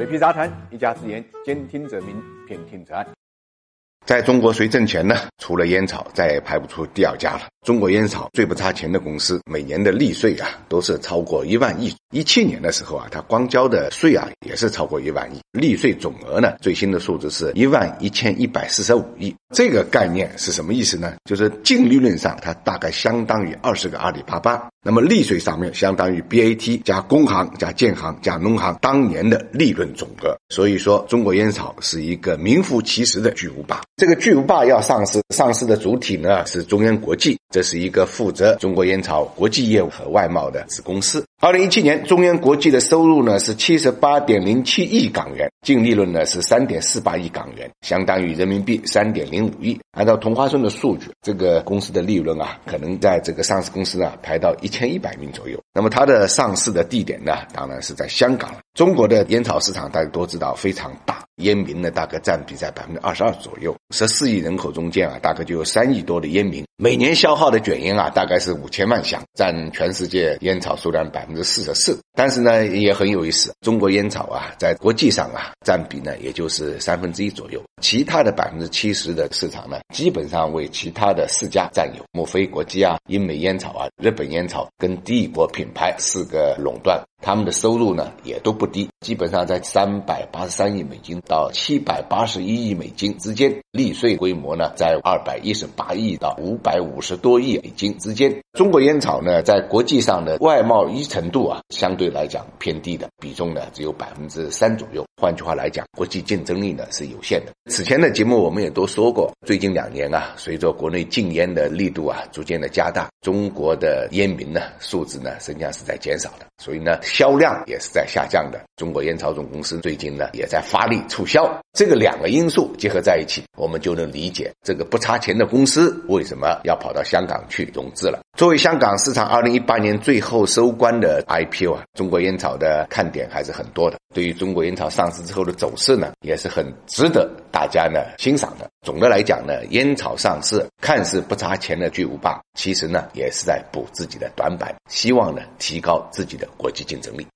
水皮杂谈，一家之言，兼听则明，偏听则暗。在中国谁挣钱呢？除了烟草，再也排不出第二家了。中国烟草最不差钱的公司，每年的利税啊，都是超过一万亿。一七年的时候啊，它光交的税啊，也是超过一万亿。利税总额呢，最新的数字是一万一千一百四十五亿。这个概念是什么意思呢？就是净利润上，它大概相当于二十个阿里巴巴。那么利税上面，相当于 BAT 加工行加建行加农行当年的利润总额。所以说，中国烟草是一个名副其实的巨无霸。这个巨无霸要上市，上市的主体呢是中烟国际，这是一个负责中国烟草国际业务和外贸的子公司。二零一七年，中烟国际的收入呢是七十八点零七亿港元，净利润呢是三点四八亿港元，相当于人民币三点零五亿。按照同花顺的数据，这个公司的利润啊，可能在这个上市公司啊排到一千一百名左右。那么它的上市的地点呢，当然是在香港了。中国的烟草市场大家都知道非常大。烟民呢，大概占比在百分之二十二左右。十四亿人口中间啊，大概就有三亿多的烟民。每年消耗的卷烟啊，大概是五千万箱，占全世界烟草数量百分之四十四。但是呢，也很有意思，中国烟草啊，在国际上啊，占比呢，也就是三分之一左右。其他的百分之七十的市场呢，基本上为其他的四家占有，墨菲国际啊、英美烟草啊、日本烟草跟帝国品牌四个垄断。他们的收入呢也都不低，基本上在三百八十三亿美金到七百八十一亿美金之间，利税规模呢在二百一十八亿到五百五十多亿美金之间。中国烟草呢在国际上的外贸依程度啊相对来讲偏低的，比重呢只有百分之三左右。换句话来讲，国际竞争力呢是有限的。此前的节目我们也都说过，最近两年啊，随着国内禁烟的力度啊逐渐的加大，中国的烟民呢素质呢实际上是在减少的，所以呢。销量也是在下降的。中国烟草总公司最近呢也在发力促销，这个两个因素结合在一起，我们就能理解这个不差钱的公司为什么要跑到香港去融资了。作为香港市场二零一八年最后收官的 IPO 啊，中国烟草的看点还是很多的。对于中国烟草上市之后的走势呢，也是很值得大家呢欣赏的。总的来讲呢，烟草上市看似不差钱的巨无霸，其实呢也是在补自己的短板，希望呢提高自己的国际竞争力。